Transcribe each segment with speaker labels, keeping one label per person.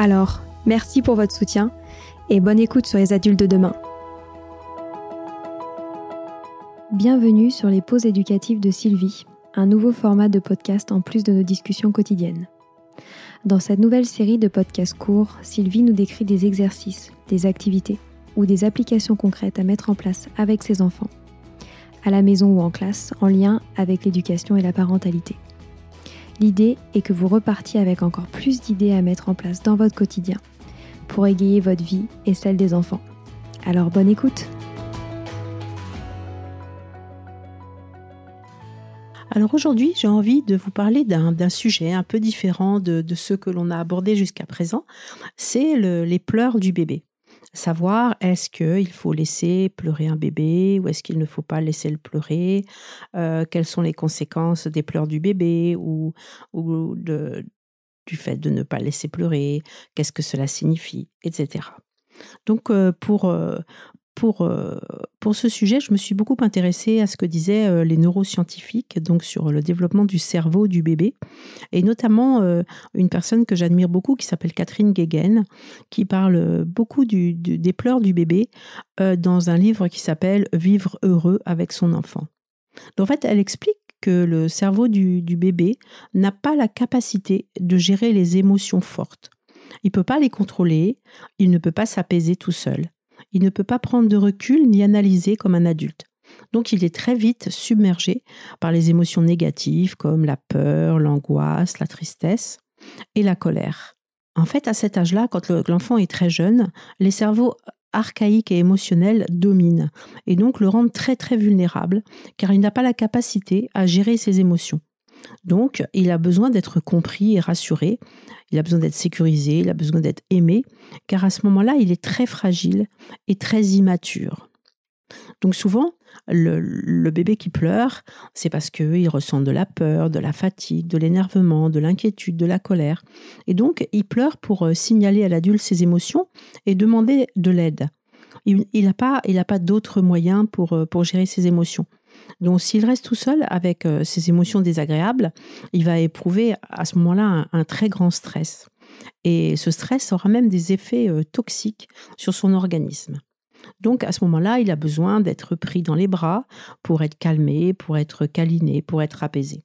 Speaker 1: Alors, merci pour votre soutien et bonne écoute sur les adultes de demain. Bienvenue sur les pauses éducatives de Sylvie, un nouveau format de podcast en plus de nos discussions quotidiennes. Dans cette nouvelle série de podcasts courts, Sylvie nous décrit des exercices, des activités ou des applications concrètes à mettre en place avec ses enfants, à la maison ou en classe, en lien avec l'éducation et la parentalité. L'idée est que vous repartiez avec encore plus d'idées à mettre en place dans votre quotidien pour égayer votre vie et celle des enfants. Alors bonne écoute
Speaker 2: Alors aujourd'hui, j'ai envie de vous parler d'un sujet un peu différent de, de ce que l'on a abordé jusqu'à présent. C'est les pleurs du bébé savoir est-ce qu'il faut laisser pleurer un bébé ou est-ce qu'il ne faut pas laisser le pleurer, euh, quelles sont les conséquences des pleurs du bébé ou, ou du fait de ne pas laisser pleurer, qu'est-ce que cela signifie, etc. Donc euh, pour, euh, pour, euh, pour ce sujet, je me suis beaucoup intéressée à ce que disaient euh, les neuroscientifiques donc sur le développement du cerveau du bébé, et notamment euh, une personne que j'admire beaucoup qui s'appelle Catherine Guéguen, qui parle beaucoup du, des pleurs du bébé dans un livre qui s'appelle Vivre heureux avec son enfant. Donc, en fait, elle explique que le cerveau du, du bébé n'a pas la capacité de gérer les émotions fortes. Il ne peut pas les contrôler, il ne peut pas s'apaiser tout seul il ne peut pas prendre de recul ni analyser comme un adulte. Donc il est très vite submergé par les émotions négatives comme la peur, l'angoisse, la tristesse et la colère. En fait, à cet âge-là, quand l'enfant est très jeune, les cerveaux archaïques et émotionnels dominent et donc le rendent très très vulnérable car il n'a pas la capacité à gérer ses émotions. Donc, il a besoin d'être compris et rassuré, il a besoin d'être sécurisé, il a besoin d'être aimé, car à ce moment-là, il est très fragile et très immature. Donc souvent, le, bébé qui pleure, c'est parce qu'il ressent de la peur, de la fatigue, de l'énervement, de l'inquiétude, de la colère. Et donc, il pleure pour euh, signaler à l'adulte ses émotions et demander de l'aide. Il n'a pas, il pas d'autres moyens pour, euh, pour gérer ses émotions. Donc s'il reste tout seul avec euh, ses émotions désagréables, il va éprouver à ce moment-là un, très grand stress. Et ce stress aura même des effets euh, toxiques sur son organisme. Donc à ce moment-là, il a besoin d'être pris dans les bras pour être calmé, pour être câliné, pour être apaisé.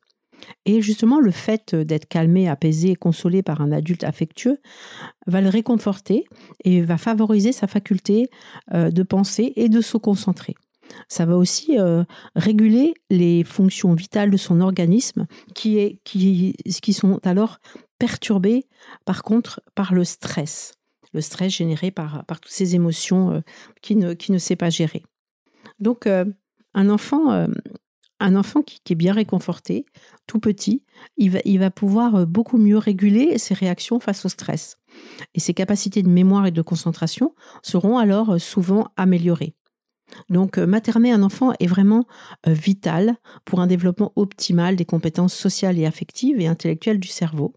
Speaker 2: Et justement, le fait d'être calmé, apaisé consolé par un adulte affectueux va le réconforter et va favoriser sa faculté euh, de penser et de se concentrer. Ça va aussi euh, réguler les fonctions vitales de son organisme qui, qui, qui sont alors perturbées par contre par le stress. Le stress généré par, par toutes ces émotions euh, qui, ne, qui ne sait pas gérer. Donc, un enfant un enfant qui, est bien réconforté, tout petit, il va, il va pouvoir euh, beaucoup mieux réguler ses réactions face au stress. Et ses capacités de mémoire et de concentration seront alors euh, souvent améliorées. Donc, euh, materner un enfant est vraiment vital pour un développement optimal des compétences sociales et affectives et intellectuelles du cerveau.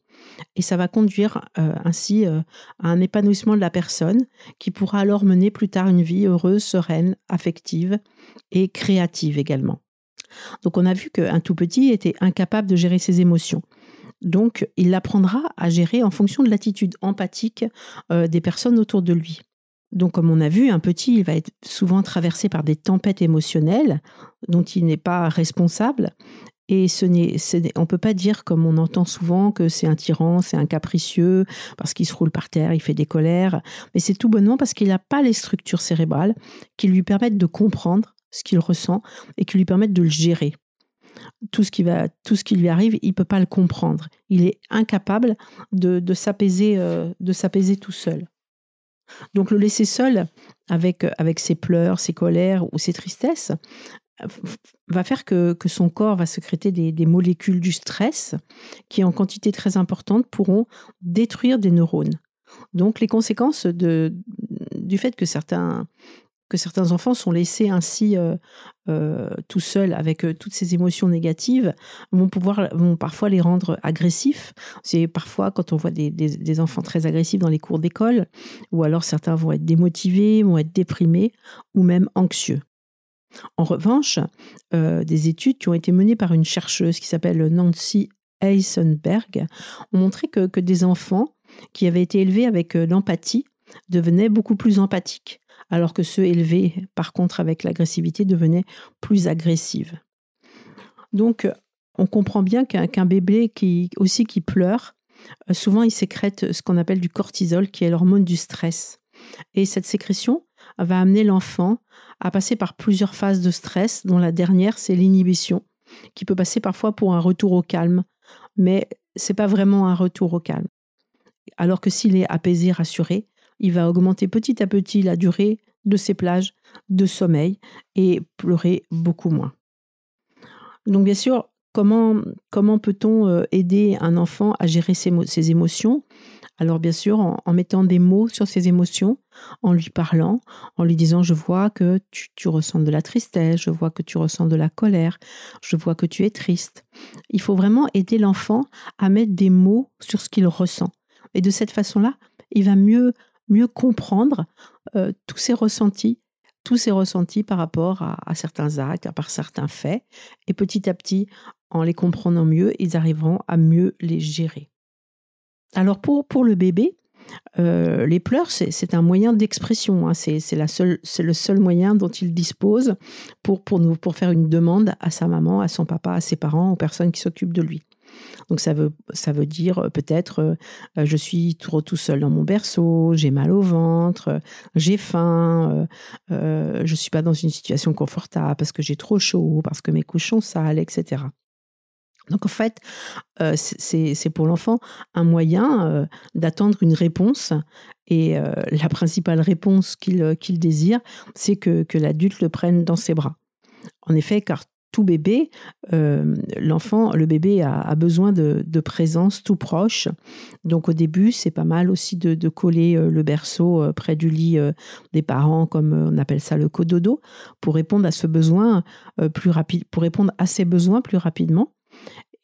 Speaker 2: Et ça va conduire ainsi à un épanouissement de la personne qui pourra alors mener plus tard une vie heureuse, sereine, affective et créative également. Donc on a vu qu'un tout petit était incapable de gérer ses émotions. Donc il apprendra à gérer en fonction de l'attitude empathique euh, des personnes autour de lui. Donc comme on a vu, un petit, il va être souvent traversé par des tempêtes émotionnelles dont il n'est pas responsable. Et ce n'est, on ne peut pas dire, comme on entend souvent, que c'est un tyran, c'est un capricieux, parce qu'il se roule par terre, il fait des colères. Mais c'est tout bonnement parce qu'il n'a pas les structures cérébrales qui lui permettent de comprendre ce qu'il ressent et qui lui permettent de le gérer. Tout ce qui, va, tout ce qui lui arrive, il ne peut pas le comprendre. Il est incapable de, de s'apaiser euh, de s'apaiser tout seul. Donc le laisser seul avec, avec ses pleurs, ses colères ou ses tristesses va faire que, que son corps va sécréter des, des, molécules du stress qui, en quantité très importante, pourront détruire des neurones. Donc les conséquences de, du fait que certains, que certains enfants sont laissés ainsi euh, euh, tout seuls avec euh, toutes ces émotions négatives vont parfois les rendre agressifs. C'est parfois quand on voit des, des, enfants très agressifs dans les cours d'école, ou alors certains vont être démotivés, vont être déprimés ou même anxieux. En revanche, des études qui ont été menées par une chercheuse qui s'appelle Nancy Eisenberg ont montré que, que des enfants qui avaient été élevés avec l'empathie devenaient beaucoup plus empathiques alors que ceux élevés, par contre, avec l'agressivité, devenaient plus agressives. Donc, on comprend bien qu'un bébé qui aussi qui pleure, euh, souvent il sécrète ce qu'on appelle du cortisol, qui est l'hormone du stress. Et cette sécrétion va amener l'enfant à passer par plusieurs phases de stress, dont la dernière, c'est l'inhibition, qui peut passer parfois pour un retour au calme, mais c'est pas vraiment un retour au calme. Alors que s'il est apaisé, rassuré, il va augmenter petit à petit la durée de ses plages de sommeil et pleurer beaucoup moins. Donc bien sûr, comment, comment peut-on euh, aider un enfant à gérer ses, émotions? Alors bien sûr, en, mettant des mots sur ses émotions, en lui parlant, en lui disant je vois que tu, tu ressens de la tristesse, je vois que tu ressens de la colère, je vois que tu es triste. Il faut vraiment aider l'enfant à mettre des mots sur ce qu'il ressent. Et de cette façon-là, il va mieux mieux comprendre euh, tous ces ressentis, tous ces ressentis par rapport à, certains actes, par certains faits. Et petit à petit, en les comprenant mieux, ils arriveront à mieux les gérer. Alors pour, le bébé, euh, les pleurs, c'est un moyen d'expression. Hein. C'est le seul moyen dont il dispose pour faire une demande à sa maman, à son papa, à ses parents, aux personnes qui s'occupent de lui. Donc ça veut, ça veut dire euh, peut-être euh, je suis trop tout seul dans mon berceau, j'ai mal au ventre, j'ai faim, euh, je suis pas dans une situation confortable parce que j'ai trop chaud, parce que mes couches sont sales, etc. Donc en fait, c'est pour l'enfant un moyen d'attendre une réponse et la principale réponse qu'il désire, c'est que, que l'adulte le prenne dans ses bras. En effet, car tout bébé, euh, l'enfant, le bébé a, besoin de, présence tout proche. Donc au début, c'est pas mal aussi de, coller euh, le berceau euh, près du lit des parents, comme on appelle ça le cododo, pour répondre à ce besoin plus rapide, pour répondre à ses besoins plus rapidement.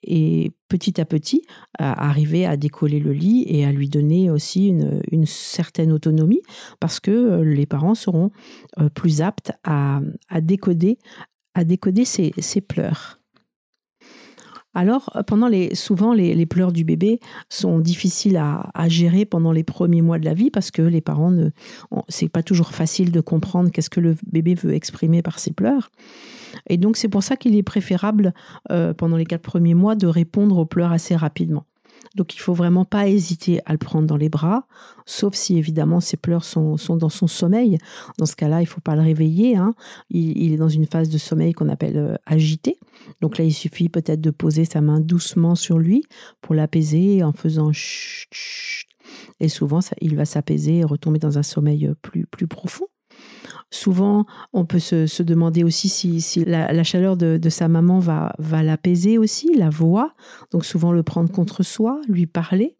Speaker 2: Et petit à petit, arriver à décoller le lit et à lui donner aussi une, certaine autonomie, parce que les parents seront plus aptes à décoder à décoder ses, pleurs. alors, pendant les, souvent, les, pleurs du bébé sont difficiles à, gérer pendant les premiers mois de la vie parce que les parents ne, c'est pas toujours facile de comprendre qu'est-ce que le bébé veut exprimer par ses pleurs. Et donc, c'est pour ça qu'il est préférable euh, pendant les quatre premiers mois de répondre aux pleurs assez rapidement. Donc il faut vraiment pas hésiter à le prendre dans les bras, sauf si évidemment ses pleurs sont, dans son sommeil. Dans ce cas-là, il faut pas le réveiller. Hein. Il, est dans une phase de sommeil qu'on appelle euh, agité. Donc là, il suffit peut-être de poser sa main doucement sur lui pour l'apaiser en faisant chut, et souvent il va s'apaiser et retomber dans un sommeil euh, plus, plus profond. Souvent, on peut se, demander aussi si, la, chaleur de, sa maman va, va l'apaiser aussi, la voix. Donc souvent le prendre contre soi, lui parler.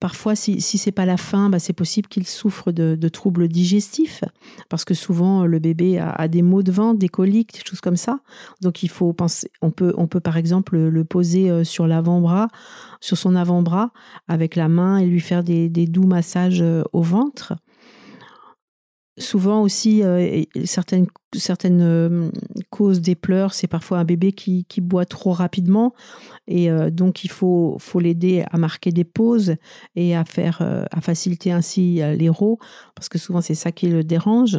Speaker 2: Parfois, si, si c'est pas la faim, bah, c'est possible qu'il souffre de, troubles digestifs, parce que souvent le bébé a, des maux de ventre, des coliques, des choses comme ça. Donc il faut penser, on peut, on peut par exemple le poser euh, sur l'avant-bras, sur son avant-bras, avec la main et lui faire des doux massages euh, au ventre souvent aussi, euh, certaines, euh, causes des pleurs, c'est parfois un bébé qui, boit trop rapidement. Et euh, donc, il faut, faut l'aider à marquer des pauses et à faciliter ainsi l'héros, parce que souvent, c'est ça qui le dérange.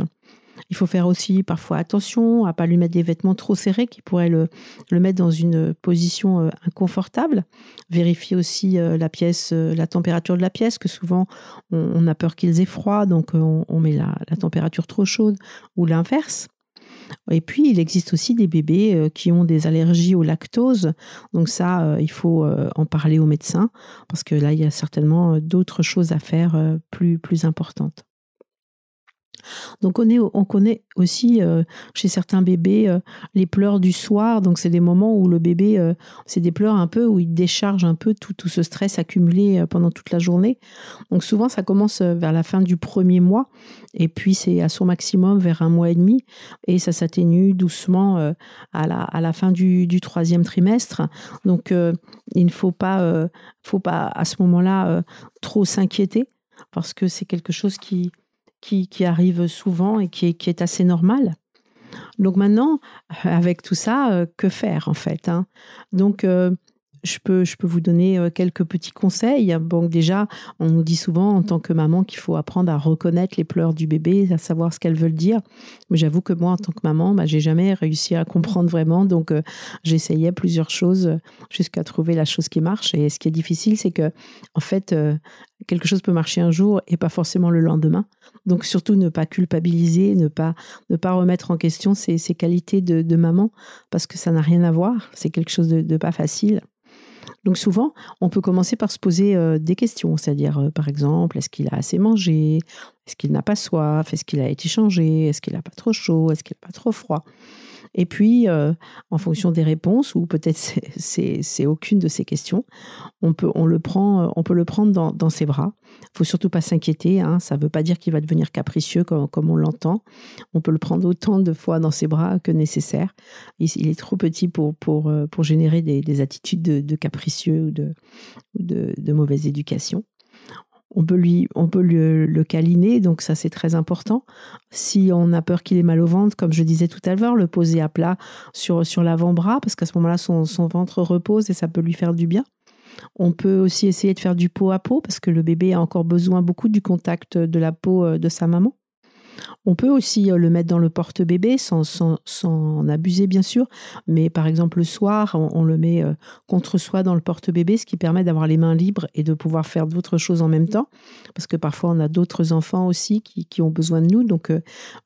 Speaker 2: Il faut faire aussi parfois attention à pas lui mettre des vêtements trop serrés qui pourraient le, mettre dans une position euh, inconfortable. Vérifier aussi euh, la pièce, euh, la température de la pièce, que souvent on, a peur qu'ils aient froid, donc on, met la, température trop chaude ou l'inverse. Et puis, il existe aussi des bébés qui ont des allergies au lactose. Donc ça, il faut en parler au médecin parce que là, il y a certainement d'autres choses à faire plus, plus importantes. Donc on, connaît aussi euh, chez certains bébés euh, les pleurs du soir. Donc c'est des moments où le bébé, euh, c'est des pleurs un peu où il décharge un peu tout, tout ce stress accumulé pendant toute la journée. Donc souvent ça commence vers la fin du premier mois et puis c'est à son maximum vers un mois et demi et ça s'atténue doucement à, la, à la fin du, du troisième trimestre. Donc il ne faut pas, faut pas à ce moment-là trop s'inquiéter parce que c'est quelque chose qui, qui, arrive souvent et qui est, assez normal. Donc maintenant, avec tout ça, euh, que faire en fait hein? Donc euh, je peux, je peux vous donner euh, quelques petits conseils. Bon, déjà, on nous dit souvent en tant que maman qu'il faut apprendre à reconnaître les pleurs du bébé, à savoir ce qu'elles veulent dire. Mais j'avoue que moi, en tant que maman, bah, j'ai jamais réussi à comprendre vraiment. Donc, j'essayais plusieurs choses jusqu'à trouver la chose qui marche. Et ce qui est difficile, c'est que, en fait, quelque chose peut marcher un jour et pas forcément le lendemain. Donc surtout ne pas culpabiliser, ne pas, ne pas remettre en question ses, qualités de, maman, parce que ça n'a rien à voir, c'est quelque chose de, pas facile. Donc souvent, on peut commencer par se poser euh, des questions, c'est-à-dire euh, par exemple, est-ce qu'il a assez mangé? Est-ce qu'il n'a pas soif? Est-ce qu'il a été changé? Est-ce qu'il n'a pas trop chaud? Est-ce qu'il n'a pas trop froid? Et puis, euh, en fonction des réponses, ou peut-être c'est aucune de ces questions, on peut, on le, prend, euh, on peut le prendre dans, ses bras. Il faut surtout pas s'inquiéter. Hein, ça ne veut pas dire qu'il va devenir capricieux comme, comme on l'entend. On peut le prendre autant de fois dans ses bras que nécessaire. Il, est trop petit pour, pour, euh, pour générer des, attitudes de, capricieux ou de, de, de mauvaise éducation on peut lui, on peut le, le câliner, donc ça c'est très important. Si on a peur qu'il ait mal au ventre, comme je disais tout à l'heure, le poser à plat sur, sur l'avant-bras, parce qu'à ce moment-là, son, son ventre repose et ça peut lui faire du bien. On peut aussi essayer de faire du peau à peau, parce que le bébé a encore besoin beaucoup du contact de la peau euh, de sa maman. On peut aussi euh, le mettre dans le porte-bébé sans, sans, sans, abuser, bien sûr. Mais par exemple, le soir, on, le met euh, contre soi dans le porte-bébé, ce qui permet d'avoir les mains libres et de pouvoir faire d'autres choses en même temps. Parce que parfois, on a d'autres enfants aussi qui, qui, ont besoin de nous. Donc, euh,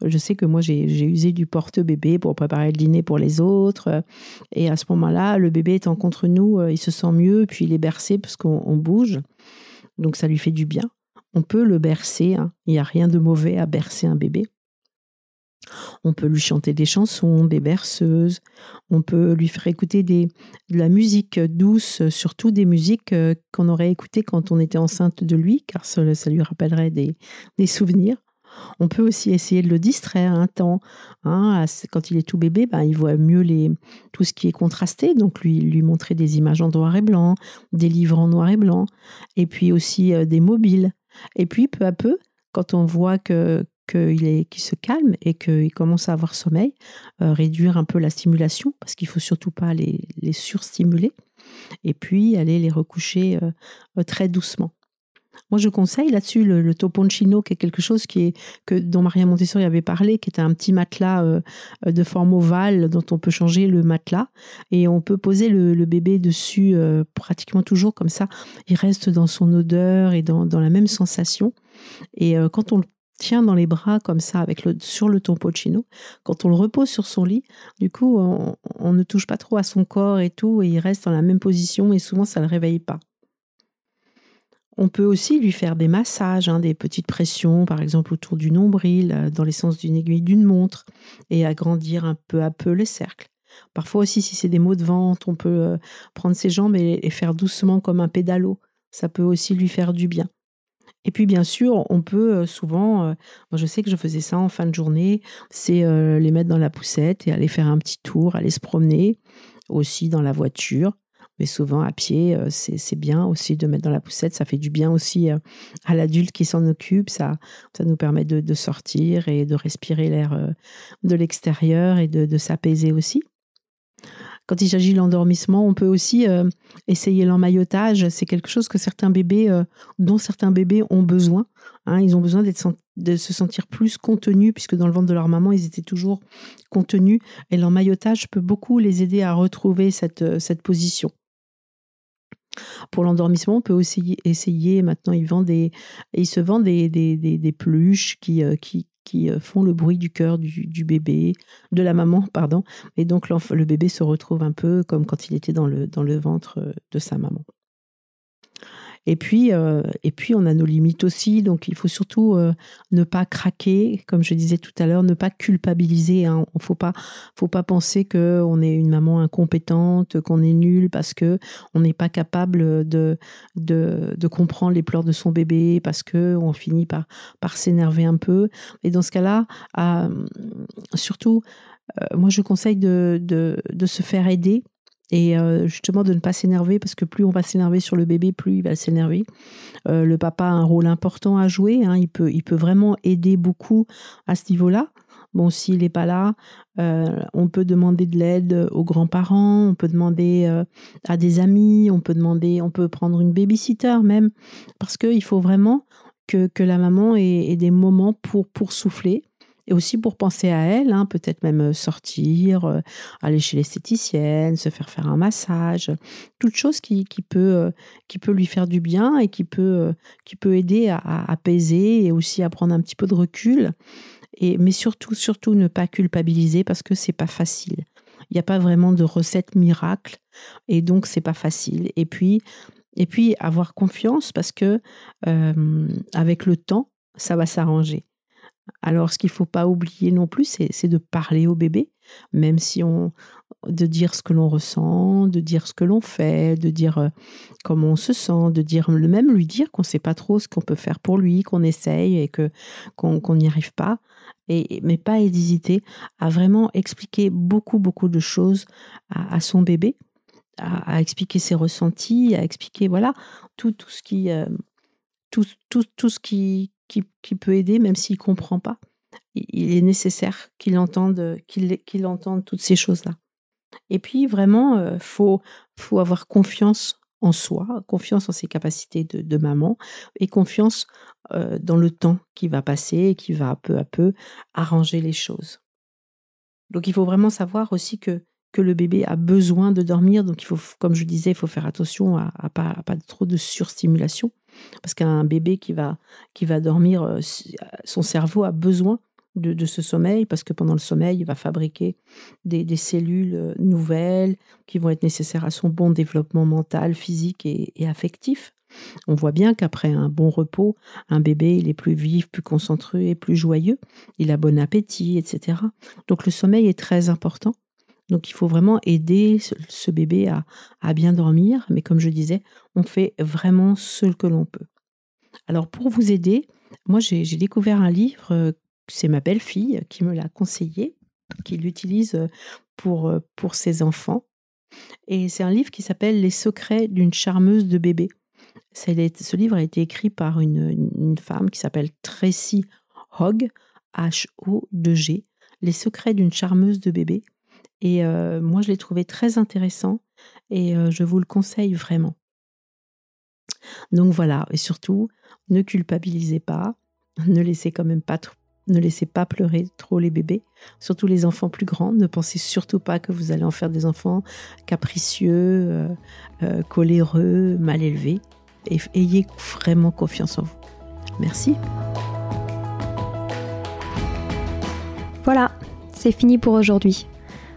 Speaker 2: je sais que moi, j'ai usé du porte-bébé pour préparer le dîner pour les autres. Et à ce moment-là, le bébé étant contre nous, il se sent mieux, puis il est bercé parce qu'on bouge. Donc, ça lui fait du bien. On peut le bercer, hein. il n'y a rien de mauvais à bercer un bébé. On peut lui chanter des chansons, des berceuses. On peut lui faire écouter des, de la musique douce, surtout des musiques euh, qu'on aurait écoutées quand on était enceinte de lui, car ça, lui rappellerait des, souvenirs. On peut aussi essayer de le distraire un temps. Hein. quand il est tout bébé, ben, il voit mieux les, tout ce qui est contrasté, donc lui, lui montrer des images en noir et blanc, des livres en noir et blanc, et puis aussi euh, des mobiles. Et puis, peu à peu, quand on voit que qu'il se calme et qu'il commence à avoir sommeil, euh, réduire un peu la stimulation parce qu'il faut surtout pas les, les surstimuler et puis aller les recoucher euh, très doucement. Moi, je conseille là-dessus le, le, toponcino, qui est quelque chose qui est, que, dont Maria Montessori avait parlé, qui est un petit matelas euh, de forme ovale dont on peut changer le matelas et on peut poser le, bébé dessus euh, pratiquement toujours comme ça. Il reste dans son odeur et dans, la même sensation. Et euh, quand on le tient dans les bras comme ça avec le, sur le toponcino, quand on le repose sur son lit, du coup, on, on ne touche pas trop à son corps et tout, et il reste dans la même position et souvent ça ne le réveille pas. On peut aussi lui faire des massages, hein, des petites pressions, par exemple autour du nombril, euh, dans l'essence d'une aiguille d'une montre, et agrandir un peu à peu le cercle. Parfois aussi, si c'est des maux de ventre, on peut euh, prendre ses jambes et les faire doucement comme un pédalo. Ça peut aussi lui faire du bien. Et puis bien sûr, on peut euh, souvent, je sais que je faisais ça en fin de journée, c'est les mettre dans la poussette et aller faire un petit tour, aller se promener, aussi dans la voiture. Mais souvent, à pied, euh, c'est bien aussi de mettre dans la poussette. Ça fait du bien aussi euh, à l'adulte qui s'en occupe. Ça, ça nous permet de, sortir et de respirer l'air euh, de l'extérieur et de, s'apaiser aussi. Quand il s'agit de l'endormissement, on peut aussi essayer l'emmaillotage. C'est quelque chose que certains bébés, dont certains bébés ont besoin. Hein. ils ont besoin de se sentir plus contenus, puisque dans le ventre de leur maman, ils étaient toujours contenus. Et l'emmaillotage peut beaucoup les aider à retrouver cette, cette position. Pour l'endormissement, on peut aussi essayer, maintenant ils, se vendent des, des, peluches qui, euh, euh, font le bruit du cœur du, bébé, de la maman, pardon. Et donc le bébé se retrouve un peu comme quand il était dans le, dans le ventre euh, de sa maman. Et puis, euh, et puis, on a nos limites aussi. Donc, il faut surtout euh, ne pas craquer, comme je disais tout à l'heure, ne pas culpabiliser. Hein. Il ne faut pas, faut pas penser qu'on est une maman incompétente, qu'on est nul parce que on n'est pas capable de, de, de, comprendre les pleurs de son bébé, parce que on finit par, par s'énerver un peu. Et dans ce cas-là, euh, surtout, moi, je conseille de, de, de se faire aider et euh, justement de ne pas s'énerver parce que plus on va s'énerver sur le bébé, plus il va s'énerver. Euh, le papa a un rôle important à jouer, hein. il, peut, il peut vraiment aider beaucoup à ce niveau-là. Bon, s'il n'est pas là, euh, on peut demander de l'aide aux grands-parents, on peut demander à des amis, on peut demander, on peut prendre une babysitter même, parce qu'il faut vraiment que, que la maman ait, ait, des moments pour, pour souffler et aussi pour penser à elle, hein, peut-être même euh, sortir, euh, aller chez l'esthéticienne, se faire faire un massage, toute chose qui, qui, peut, euh, qui peut lui faire du bien et qui peut, qui peut aider à, apaiser et aussi à prendre un petit peu de recul. Et, mais surtout, surtout ne pas culpabiliser parce que c'est pas facile. Il n'y a pas vraiment de recette miracle et donc c'est pas facile. Et puis, et puis avoir confiance parce que avec le temps, ça va s'arranger. Alors, ce qu'il ne faut pas oublier non plus, c'est de parler au bébé, même si on. de dire ce que l'on ressent, de dire ce que l'on fait, de dire euh, comment on se sent, de dire le même lui dire qu'on ne sait pas trop ce qu'on peut faire pour lui, qu'on essaye et que qu'on n'y arrive pas. Et, mais pas hésiter à vraiment expliquer beaucoup, beaucoup de choses à, son bébé, à, expliquer ses ressentis, à expliquer, voilà, tout, tout ce qui. Euh, tout, tout, tout ce qui, qui, peut aider, même s'il ne comprend pas. Il est nécessaire qu'il entende, toutes ces choses-là. Et puis, vraiment, il euh, faut, avoir confiance en soi, confiance en ses capacités de, maman et confiance euh, dans le temps qui va passer et qui va peu à peu arranger les choses. Donc, il faut vraiment savoir aussi que le bébé a besoin de dormir. Donc, il faut, comme je disais, il faut faire attention à, à pas trop de surstimulation. Parce qu'un bébé qui va, qui va dormir, euh, son cerveau a besoin de, ce sommeil, parce que pendant le sommeil, il va fabriquer des, cellules euh, nouvelles qui vont être nécessaires à son bon développement mental, physique et, et affectif. On voit bien qu'après un bon repos, un bébé, il est plus vif, plus concentré, plus joyeux, il a bon appétit, etc. Donc le sommeil est très important. Donc il faut vraiment aider ce, bébé à, bien dormir, mais comme je disais, on fait vraiment ce que l'on peut. Alors pour vous aider, moi j'ai découvert un livre, euh, c'est ma belle-fille qui me l'a conseillé, qui l'utilise euh, pour, euh, pour ses enfants. Et c'est un livre qui s'appelle Les secrets d'une charmeuse de bébé. Ce livre a été écrit par une, femme qui s'appelle Tracy Hogg H-O-2-G, Les secrets d'une charmeuse de bébé. Et moi, je l'ai trouvé très intéressant et je vous le conseille vraiment. Donc voilà, et surtout, ne culpabilisez pas, ne laissez quand même pas ne laissez pas pleurer trop les bébés, surtout les enfants plus grands. Ne pensez surtout pas que vous allez en faire des enfants capricieux, coléreux, mal élevés. Et ayez vraiment confiance en vous. Merci.
Speaker 1: Voilà, c'est fini pour aujourd'hui.